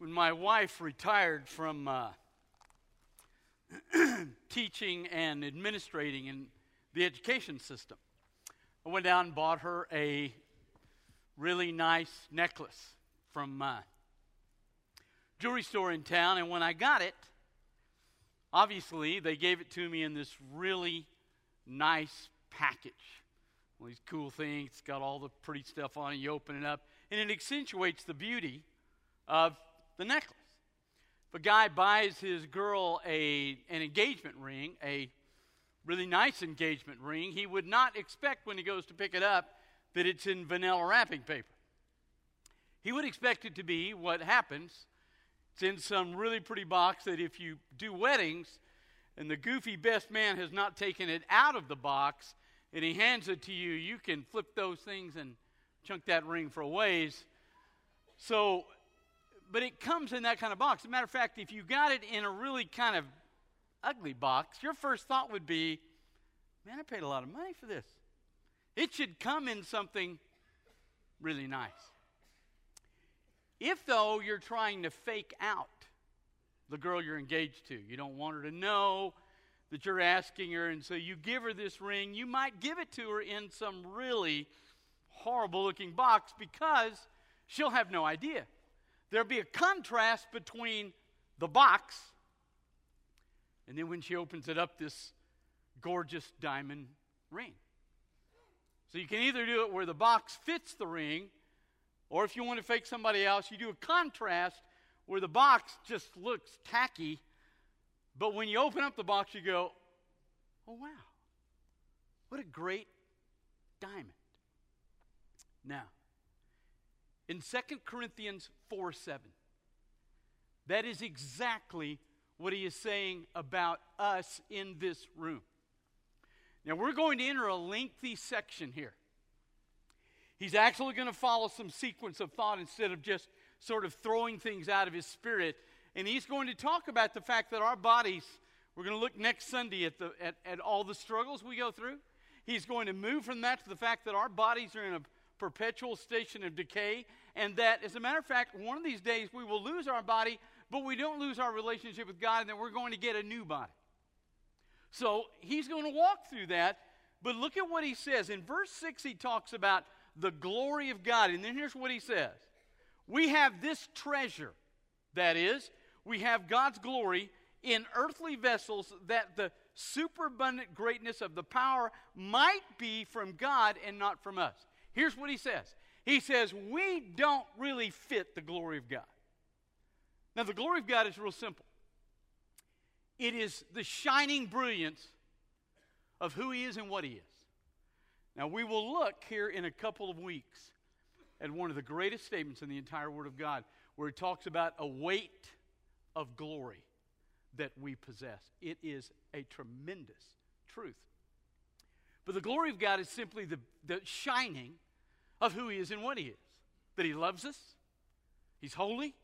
when my wife retired from uh, teaching and administrating in the education system, I went down and bought her a really nice necklace from a jewelry store in town. And when I got it, obviously they gave it to me in this really nice package. All these cool things, it's got all the pretty stuff on it. You open it up, and it accentuates the beauty of the necklace. If a guy buys his girl a, an engagement ring, a really nice engagement ring, he would not expect when he goes to pick it up that it's in vanilla wrapping paper. He would expect it to be what happens. It's in some really pretty box that if you do weddings and the goofy best man has not taken it out of the box and he hands it to you, you can flip those things and chunk that ring for a ways. So, but it comes in that kind of box. As a matter of fact, if you got it in a really kind of ugly box, your first thought would be, man, I paid a lot of money for this. It should come in something really nice. If, though, you're trying to fake out the girl you're engaged to, you don't want her to know that you're asking her, and so you give her this ring, you might give it to her in some really horrible looking box because she'll have no idea. There'll be a contrast between the box and then when she opens it up, this gorgeous diamond ring. So you can either do it where the box fits the ring, or if you want to fake somebody else, you do a contrast where the box just looks tacky, but when you open up the box, you go, oh, wow, what a great diamond. Now, in 2 Corinthians 4 7, that is exactly what he is saying about us in this room. Now, we're going to enter a lengthy section here. He's actually going to follow some sequence of thought instead of just sort of throwing things out of his spirit. And he's going to talk about the fact that our bodies, we're going to look next Sunday at, the, at, at all the struggles we go through. He's going to move from that to the fact that our bodies are in a perpetual station of decay, and that, as a matter of fact, one of these days we will lose our body, but we don't lose our relationship with God, and then we're going to get a new body. So he's going to walk through that, but look at what he says. In verse 6, he talks about the glory of God, and then here's what he says We have this treasure, that is, we have God's glory in earthly vessels, that the superabundant greatness of the power might be from God and not from us. Here's what he says He says, We don't really fit the glory of God. Now, the glory of God is real simple it is the shining brilliance of who He is and what He is. Now, we will look here in a couple of weeks at one of the greatest statements in the entire Word of God, where it talks about a weight of glory that we possess. It is a tremendous truth. But the glory of God is simply the, the shining of who He is and what He is. That He loves us, He's holy,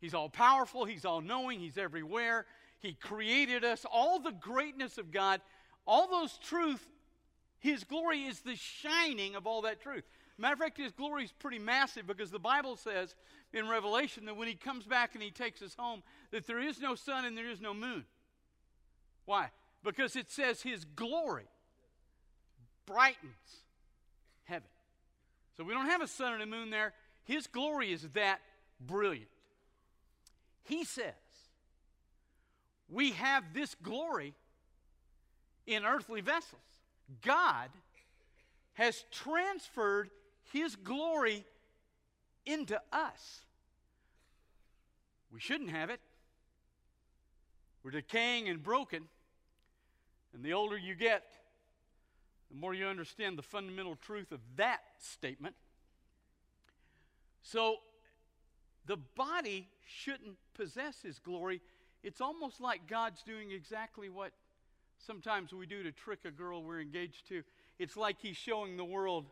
He's all powerful, He's all knowing, He's everywhere. He created us, all the greatness of God, all those truths, His glory is the shining of all that truth. Matter of fact, His glory is pretty massive because the Bible says in Revelation that when He comes back and He takes us home, that there is no sun and there is no moon. Why? Because it says His glory brightens heaven. So we don't have a sun and a moon there. His glory is that brilliant. He says, we have this glory in earthly vessels. God has transferred his glory into us. We shouldn't have it. We're decaying and broken. And the older you get, the more you understand the fundamental truth of that statement. So, the body shouldn't possess his glory. It's almost like God's doing exactly what sometimes we do to trick a girl we're engaged to. It's like he's showing the world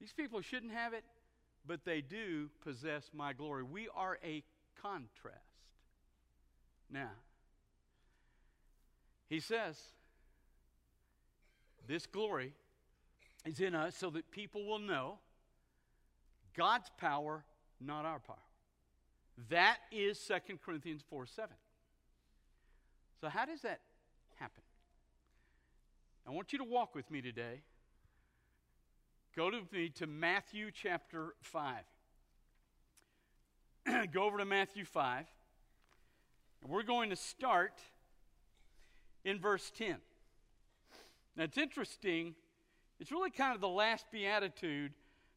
these people shouldn't have it, but they do possess my glory. We are a contrast. Now, he says, this glory is in us so that people will know God's power, not our power. That is 2 Corinthians 4 7. So, how does that happen? I want you to walk with me today. Go to me to Matthew chapter 5. Go over to Matthew 5. And we're going to start in verse 10. Now, it's interesting. It's really kind of the last beatitude.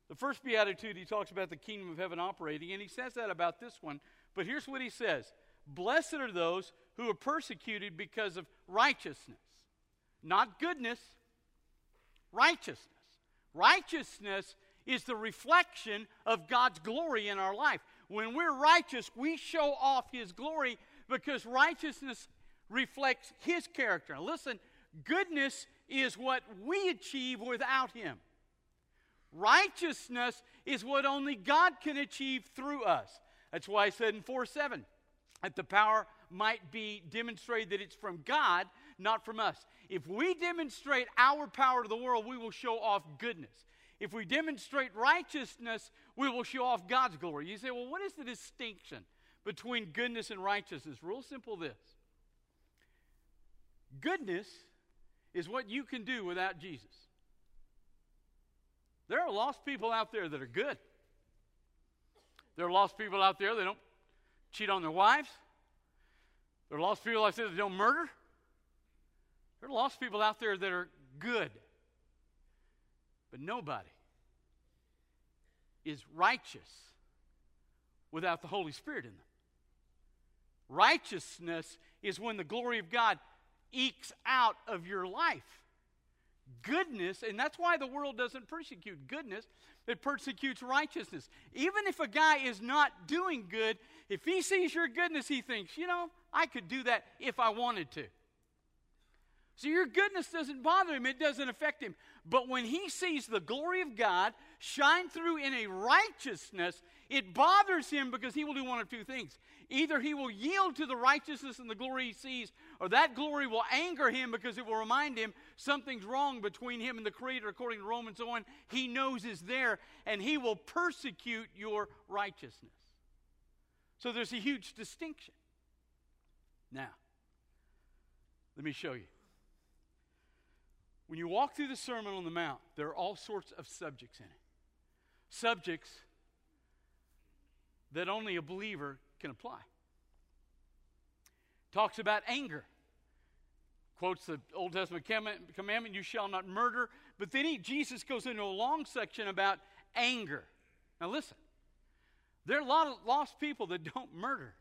The first beatitude, he talks about the kingdom of heaven operating, and he says that about this one. But here's what he says Blessed are those who are persecuted because of righteousness. Not goodness, righteousness. Righteousness is the reflection of God's glory in our life. When we're righteous, we show off His glory because righteousness reflects His character. Now listen, goodness is what we achieve without Him. Righteousness is what only God can achieve through us. That's why I said in 4 7 that the power might be demonstrated that it's from God, not from us. If we demonstrate our power to the world, we will show off goodness. If we demonstrate righteousness, we will show off God's glory. You say, well, what is the distinction between goodness and righteousness? Real simple this goodness is what you can do without Jesus. There are lost people out there that are good. There are lost people out there that don't cheat on their wives. There are lost people out there that don't murder. There are lost people out there that are good. But nobody is righteous without the Holy Spirit in them. Righteousness is when the glory of God ekes out of your life. Goodness, and that's why the world doesn't persecute goodness, it persecutes righteousness. Even if a guy is not doing good, if he sees your goodness, he thinks, you know, I could do that if I wanted to. So your goodness doesn't bother him, it doesn't affect him. But when he sees the glory of God shine through in a righteousness, it bothers him because he will do one of two things. Either he will yield to the righteousness and the glory he sees, or that glory will anger him because it will remind him something's wrong between him and the Creator, according to Romans 1. He knows is there, and he will persecute your righteousness. So there's a huge distinction. Now, let me show you. When you walk through the Sermon on the Mount, there are all sorts of subjects in it. Subjects that only a believer can apply. Talks about anger. Quotes the Old Testament commandment, you shall not murder. But then he, Jesus goes into a long section about anger. Now listen, there are a lot of lost people that don't murder,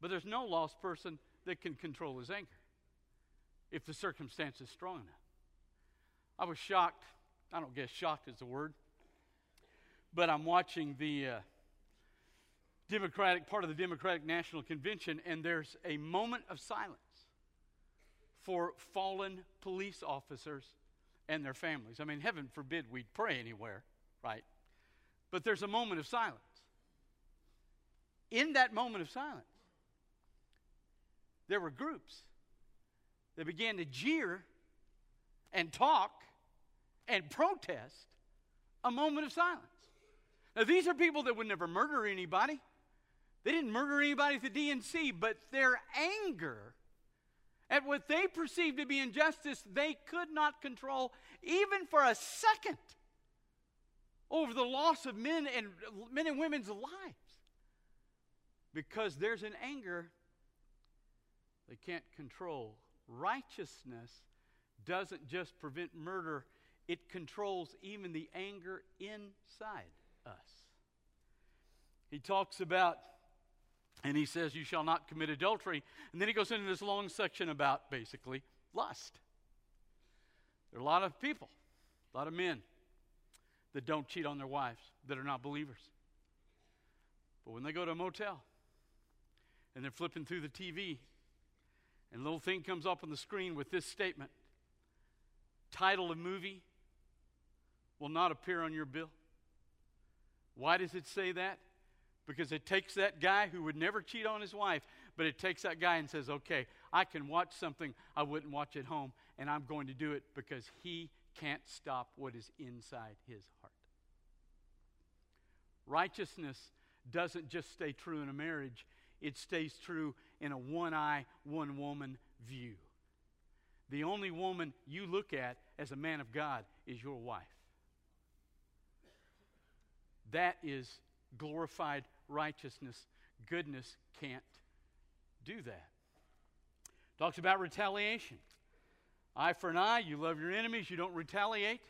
but there's no lost person that can control his anger if the circumstance is strong enough. I was shocked. I don't guess shocked is the word. But I'm watching the uh, Democratic, part of the Democratic National Convention, and there's a moment of silence for fallen police officers and their families. I mean, heaven forbid we'd pray anywhere, right? But there's a moment of silence. In that moment of silence, there were groups that began to jeer and talk and protest a moment of silence. Now, these are people that would never murder anybody. They didn't murder anybody at the DNC, but their anger at what they perceived to be injustice, they could not control even for a second over the loss of men and men and women's lives. Because there's an anger they can't control. Righteousness doesn't just prevent murder, it controls even the anger inside us. He talks about, and he says, You shall not commit adultery. And then he goes into this long section about basically lust. There are a lot of people, a lot of men that don't cheat on their wives, that are not believers. But when they go to a motel and they're flipping through the TV, and a little thing comes up on the screen with this statement title of movie will not appear on your bill. Why does it say that? Because it takes that guy who would never cheat on his wife, but it takes that guy and says, okay, I can watch something I wouldn't watch at home, and I'm going to do it because he can't stop what is inside his heart. Righteousness doesn't just stay true in a marriage, it stays true in a one eye, one woman view. The only woman you look at as a man of God is your wife. That is glorified righteousness. Goodness can't do that. Talks about retaliation. Eye for an eye, you love your enemies, you don't retaliate.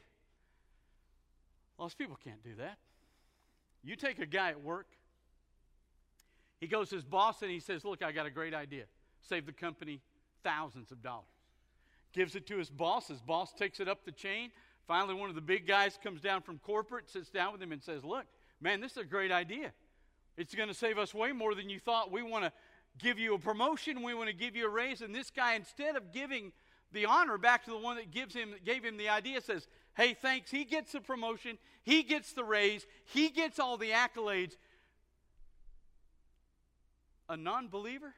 Most people can't do that. You take a guy at work, he goes to his boss and he says, Look, I got a great idea. Save the company thousands of dollars. Gives it to his boss. His boss takes it up the chain. Finally, one of the big guys comes down from corporate, sits down with him, and says, Look, man, this is a great idea. It's going to save us way more than you thought. We want to give you a promotion. We want to give you a raise. And this guy, instead of giving the honor back to the one that gives him, gave him the idea, says, Hey, thanks. He gets the promotion. He gets the raise. He gets all the accolades. A non believer,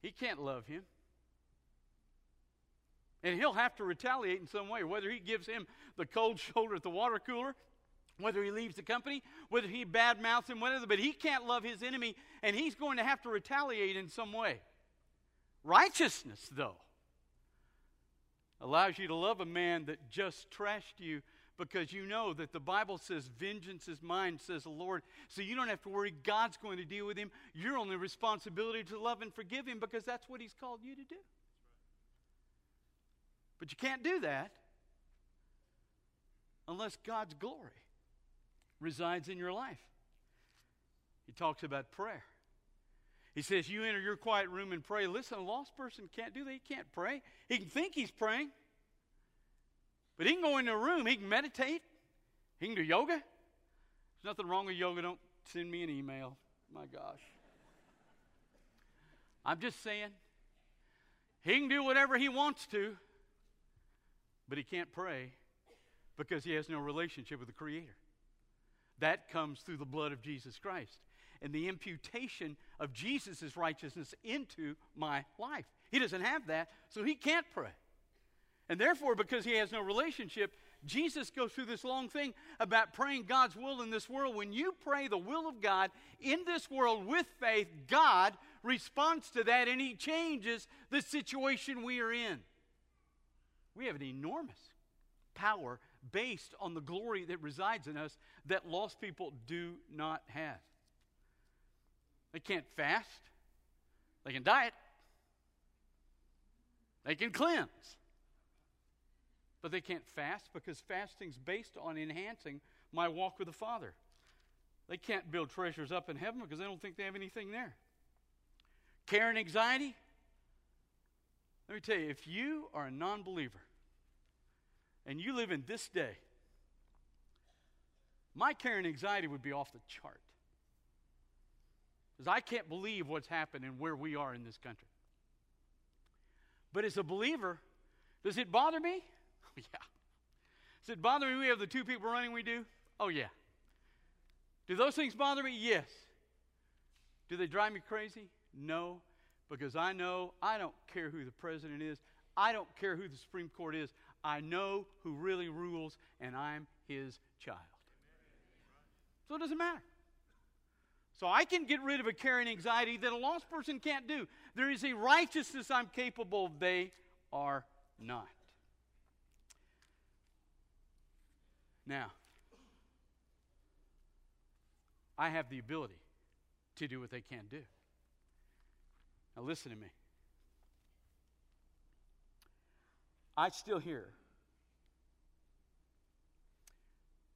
he can't love him. And he'll have to retaliate in some way, whether he gives him the cold shoulder at the water cooler, whether he leaves the company, whether he badmouths him, whatever, but he can't love his enemy, and he's going to have to retaliate in some way. Righteousness, though, allows you to love a man that just trashed you because you know that the Bible says, Vengeance is mine, says the Lord. So you don't have to worry God's going to deal with him. Your only responsibility is to love and forgive him because that's what he's called you to do. But you can't do that unless God's glory resides in your life. He talks about prayer. He says, You enter your quiet room and pray. Listen, a lost person can't do that. He can't pray. He can think he's praying, but he can go into a room, he can meditate, he can do yoga. There's nothing wrong with yoga. Don't send me an email. My gosh. I'm just saying, he can do whatever he wants to but he can't pray because he has no relationship with the Creator. That comes through the blood of Jesus Christ and the imputation of Jesus' righteousness into my life. He doesn't have that, so he can't pray. And therefore, because he has no relationship, Jesus goes through this long thing about praying God's will in this world. When you pray the will of God in this world with faith, God responds to that and he changes the situation we are in. We have an enormous power based on the glory that resides in us that lost people do not have. They can't fast, they can diet, they can cleanse. But they can't fast because fasting's based on enhancing my walk with the Father. They can't build treasures up in heaven because they don't think they have anything there. Care and anxiety, let me tell you, if you are a non believer and you live in this day, my care and anxiety would be off the chart. Because I can't believe what's happened and where we are in this country. But as a believer, does it bother me? Oh, yeah. Does it bother me we have the two people running we do? Oh, yeah. Do those things bother me? Yes. Do they drive me crazy? No because I know I don't care who the president is, I don't care who the Supreme Court is. I know who really rules, and I'm his child. So it doesn't matter. So I can get rid of a care and anxiety that a lost person can't do. There is a righteousness I'm capable of, they are not. Now, I have the ability to do what they can't do. Now, listen to me. I still hear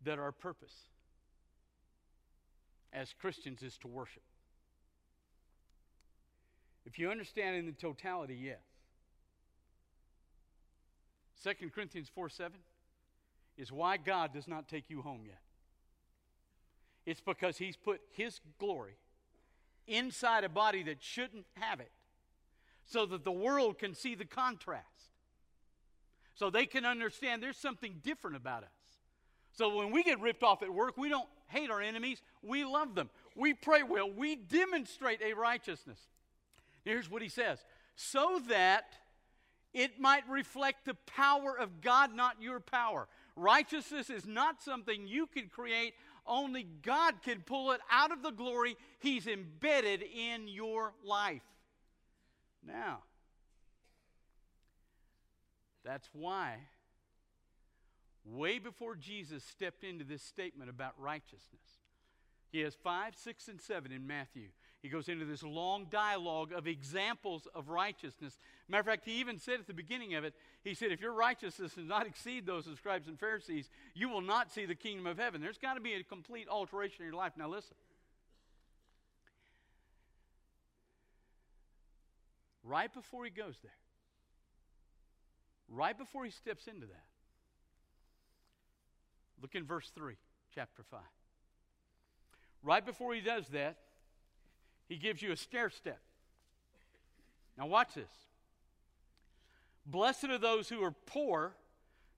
that our purpose as Christians is to worship. If you understand in the totality, yes. 2 Corinthians 4 7 is why God does not take you home yet. It's because He's put His glory inside a body that shouldn't have it so that the world can see the contrast. So they can understand there's something different about us. So when we get ripped off at work, we don't hate our enemies, we love them. We pray well, we demonstrate a righteousness. Here's what he says so that it might reflect the power of God, not your power. Righteousness is not something you can create Only God can pull it out of the glory He's embedded in your life. Now, that's why, way before Jesus stepped into this statement about righteousness, he has five, six, and seven in Matthew. He goes into this long dialogue of examples of righteousness. Matter of fact, he even said at the beginning of it, he said, If your righteousness does not exceed those of scribes and Pharisees, you will not see the kingdom of heaven. There's got to be a complete alteration in your life. Now, listen. Right before he goes there, right before he steps into that, look in verse 3, chapter 5. Right before he does that, he gives you a stair step. Now, watch this. Blessed are those who are poor.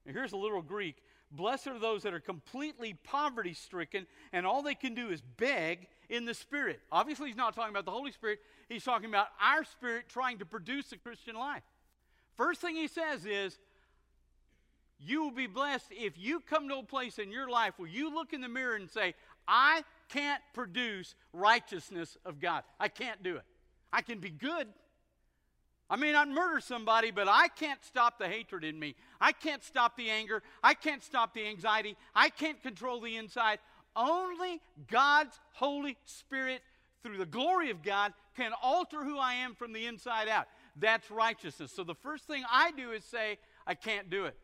And here's a little Greek. Blessed are those that are completely poverty stricken and all they can do is beg in the Spirit. Obviously, he's not talking about the Holy Spirit. He's talking about our spirit trying to produce a Christian life. First thing he says is, you will be blessed if you come to a place in your life where you look in the mirror and say, I can't produce righteousness of God. I can't do it. I can be good. I may not murder somebody, but I can't stop the hatred in me. I can't stop the anger. I can't stop the anxiety. I can't control the inside. Only God's Holy Spirit, through the glory of God, can alter who I am from the inside out. That's righteousness. So the first thing I do is say, I can't do it.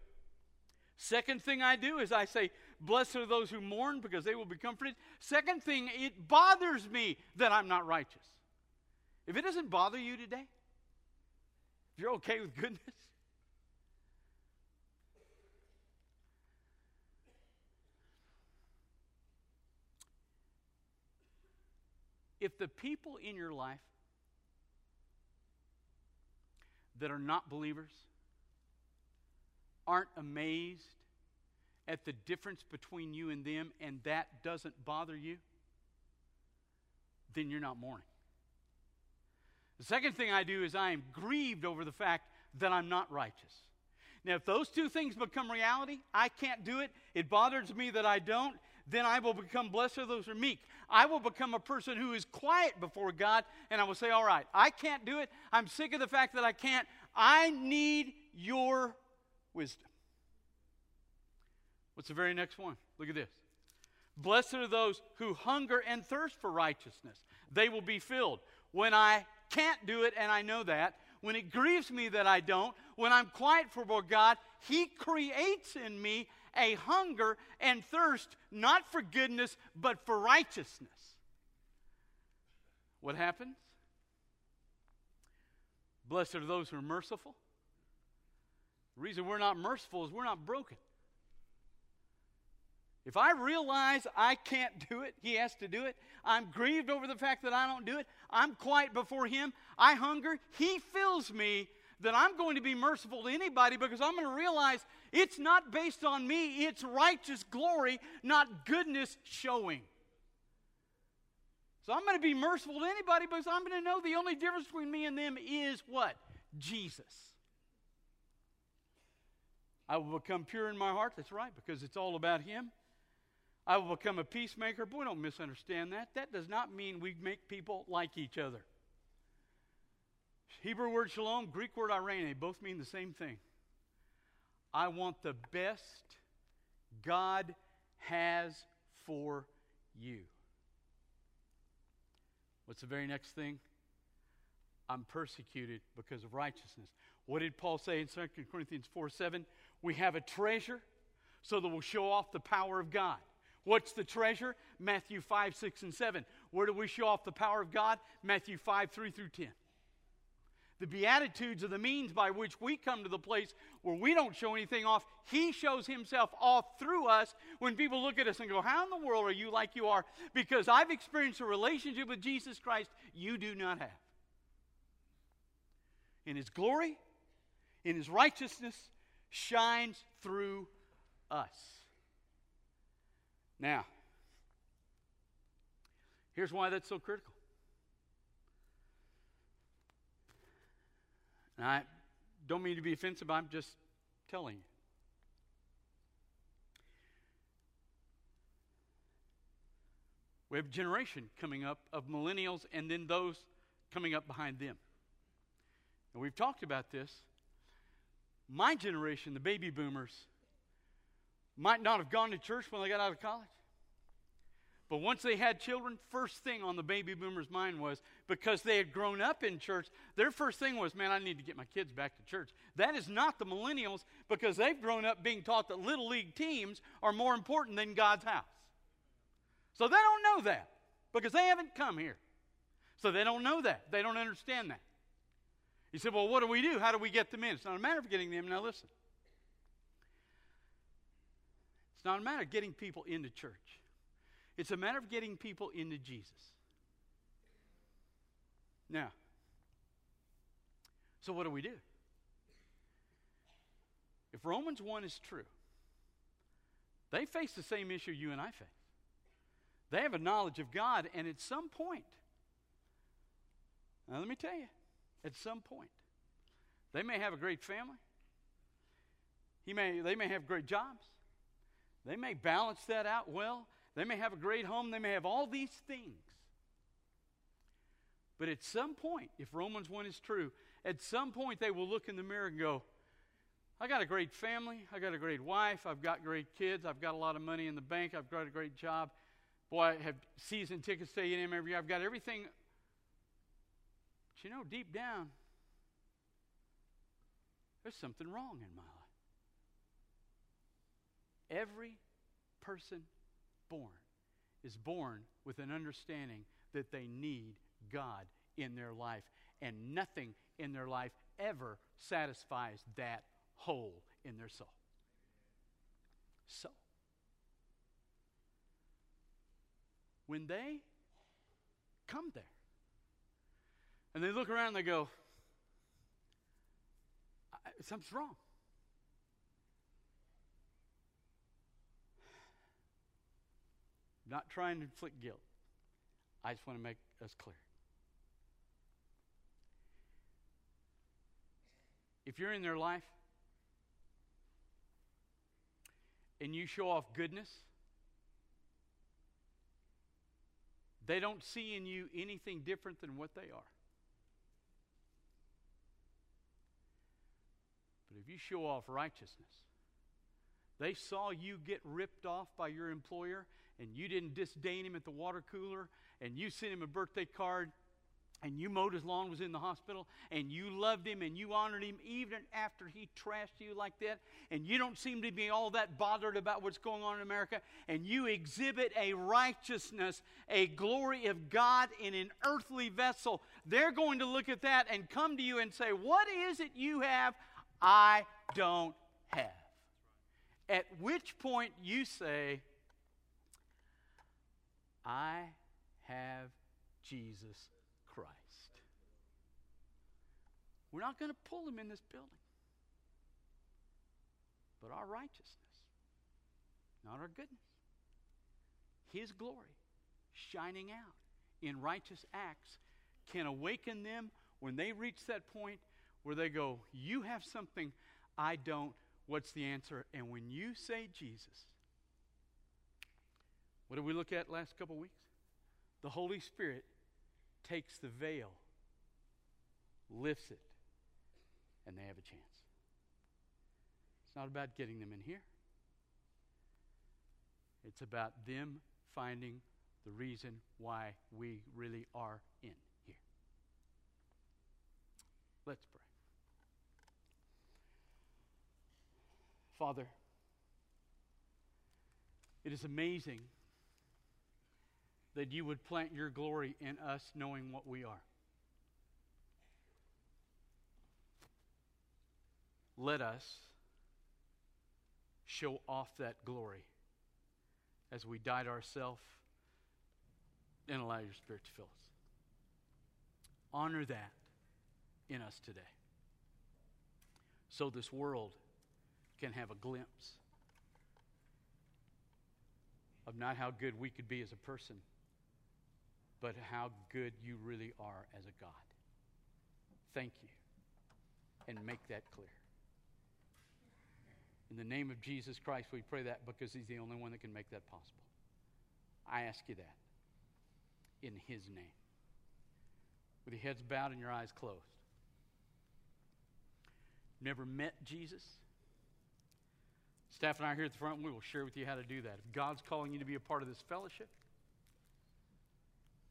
Second thing I do is I say, Blessed are those who mourn because they will be comforted. Second thing, it bothers me that I'm not righteous. If it doesn't bother you today, if you're okay with goodness, if the people in your life that are not believers aren't amazed at the difference between you and them and that doesn't bother you, then you're not mourning. The second thing I do is I am grieved over the fact that I'm not righteous. Now, if those two things become reality, I can't do it, it bothers me that I don't, then I will become blessed of those who are meek. I will become a person who is quiet before God, and I will say, All right, I can't do it. I'm sick of the fact that I can't. I need your wisdom. What's the very next one? Look at this. Blessed are those who hunger and thirst for righteousness, they will be filled. When I can't do it, and I know that, when it grieves me that I don't, when I'm quiet for God, He creates in me a hunger and thirst, not for goodness, but for righteousness. What happens? Blessed are those who are merciful. The reason we're not merciful is we're not broken. If I realize I can't do it, He has to do it. I'm grieved over the fact that I don't do it. I'm quiet before Him. I hunger. He fills me that I'm going to be merciful to anybody because I'm going to realize it's not based on me, it's righteous glory, not goodness showing. So I'm going to be merciful to anybody because I'm going to know the only difference between me and them is what? Jesus. I will become pure in my heart. That's right, because it's all about Him. I will become a peacemaker. Boy, don't misunderstand that. That does not mean we make people like each other. Hebrew word shalom, Greek word irene, both mean the same thing. I want the best God has for you. What's the very next thing? I'm persecuted because of righteousness. What did Paul say in 2 Corinthians 4 7? We have a treasure so that we'll show off the power of God. What's the treasure? Matthew 5, 6, and 7. Where do we show off the power of God? Matthew 5, 3 through 10. The Beatitudes are the means by which we come to the place where we don't show anything off. He shows himself off through us when people look at us and go, How in the world are you like you are? Because I've experienced a relationship with Jesus Christ you do not have. In his glory, in his righteousness, shines through us. Now, here's why that's so critical. And I don't mean to be offensive, I'm just telling you. We have a generation coming up of millennials and then those coming up behind them. And we've talked about this. My generation, the baby boomers, might not have gone to church when they got out of college. But once they had children, first thing on the baby boomers' mind was because they had grown up in church, their first thing was, man, I need to get my kids back to church. That is not the millennials because they've grown up being taught that little league teams are more important than God's house. So they don't know that because they haven't come here. So they don't know that. They don't understand that. You said, well, what do we do? How do we get them in? It's not a matter of getting them. Now listen. It's not a matter of getting people into church. It's a matter of getting people into Jesus. Now, so what do we do? If Romans 1 is true, they face the same issue you and I face. They have a knowledge of God, and at some point, now let me tell you, at some point, they may have a great family. He may, they may have great jobs. They may balance that out well. They may have a great home. They may have all these things. But at some point, if Romans 1 is true, at some point they will look in the mirror and go, I got a great family. I got a great wife. I've got great kids. I've got a lot of money in the bank. I've got a great job. Boy, I have season tickets to A&M every year. I've got everything. But you know, deep down, there's something wrong in my life. Every person born is born with an understanding that they need God in their life, and nothing in their life ever satisfies that hole in their soul. So, when they come there and they look around and they go, something's wrong. Not trying to inflict guilt. I just want to make us clear. If you're in their life and you show off goodness, they don't see in you anything different than what they are. But if you show off righteousness, they saw you get ripped off by your employer and you didn't disdain him at the water cooler, and you sent him a birthday card, and you mowed his lawn, was in the hospital, and you loved him and you honored him even after he trashed you like that, and you don't seem to be all that bothered about what's going on in America, and you exhibit a righteousness, a glory of God in an earthly vessel, they're going to look at that and come to you and say, What is it you have I don't have? At which point you say, I have Jesus Christ. We're not going to pull him in this building. But our righteousness, not our goodness, his glory shining out in righteous acts can awaken them when they reach that point where they go, You have something I don't. What's the answer? And when you say Jesus, what did we look at last couple weeks? The Holy Spirit takes the veil, lifts it, and they have a chance. It's not about getting them in here, it's about them finding the reason why we really are in here. Let's pray. Father, it is amazing that you would plant your glory in us knowing what we are. Let us show off that glory as we die to ourselves and allow your Spirit to fill us. Honor that in us today so this world can have a glimpse of not how good we could be as a person but how good you really are as a God. Thank you. And make that clear. In the name of Jesus Christ, we pray that because He's the only one that can make that possible. I ask you that in His name. With your heads bowed and your eyes closed. Never met Jesus? Staff and I are here at the front, we will share with you how to do that. If God's calling you to be a part of this fellowship,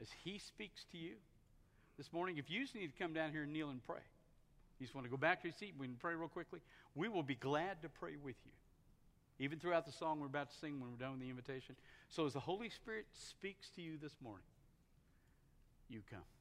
as He speaks to you this morning, if you just need to come down here and kneel and pray, you just want to go back to your seat, we can pray real quickly. We will be glad to pray with you, even throughout the song we're about to sing when we're done with the invitation. So, as the Holy Spirit speaks to you this morning, you come.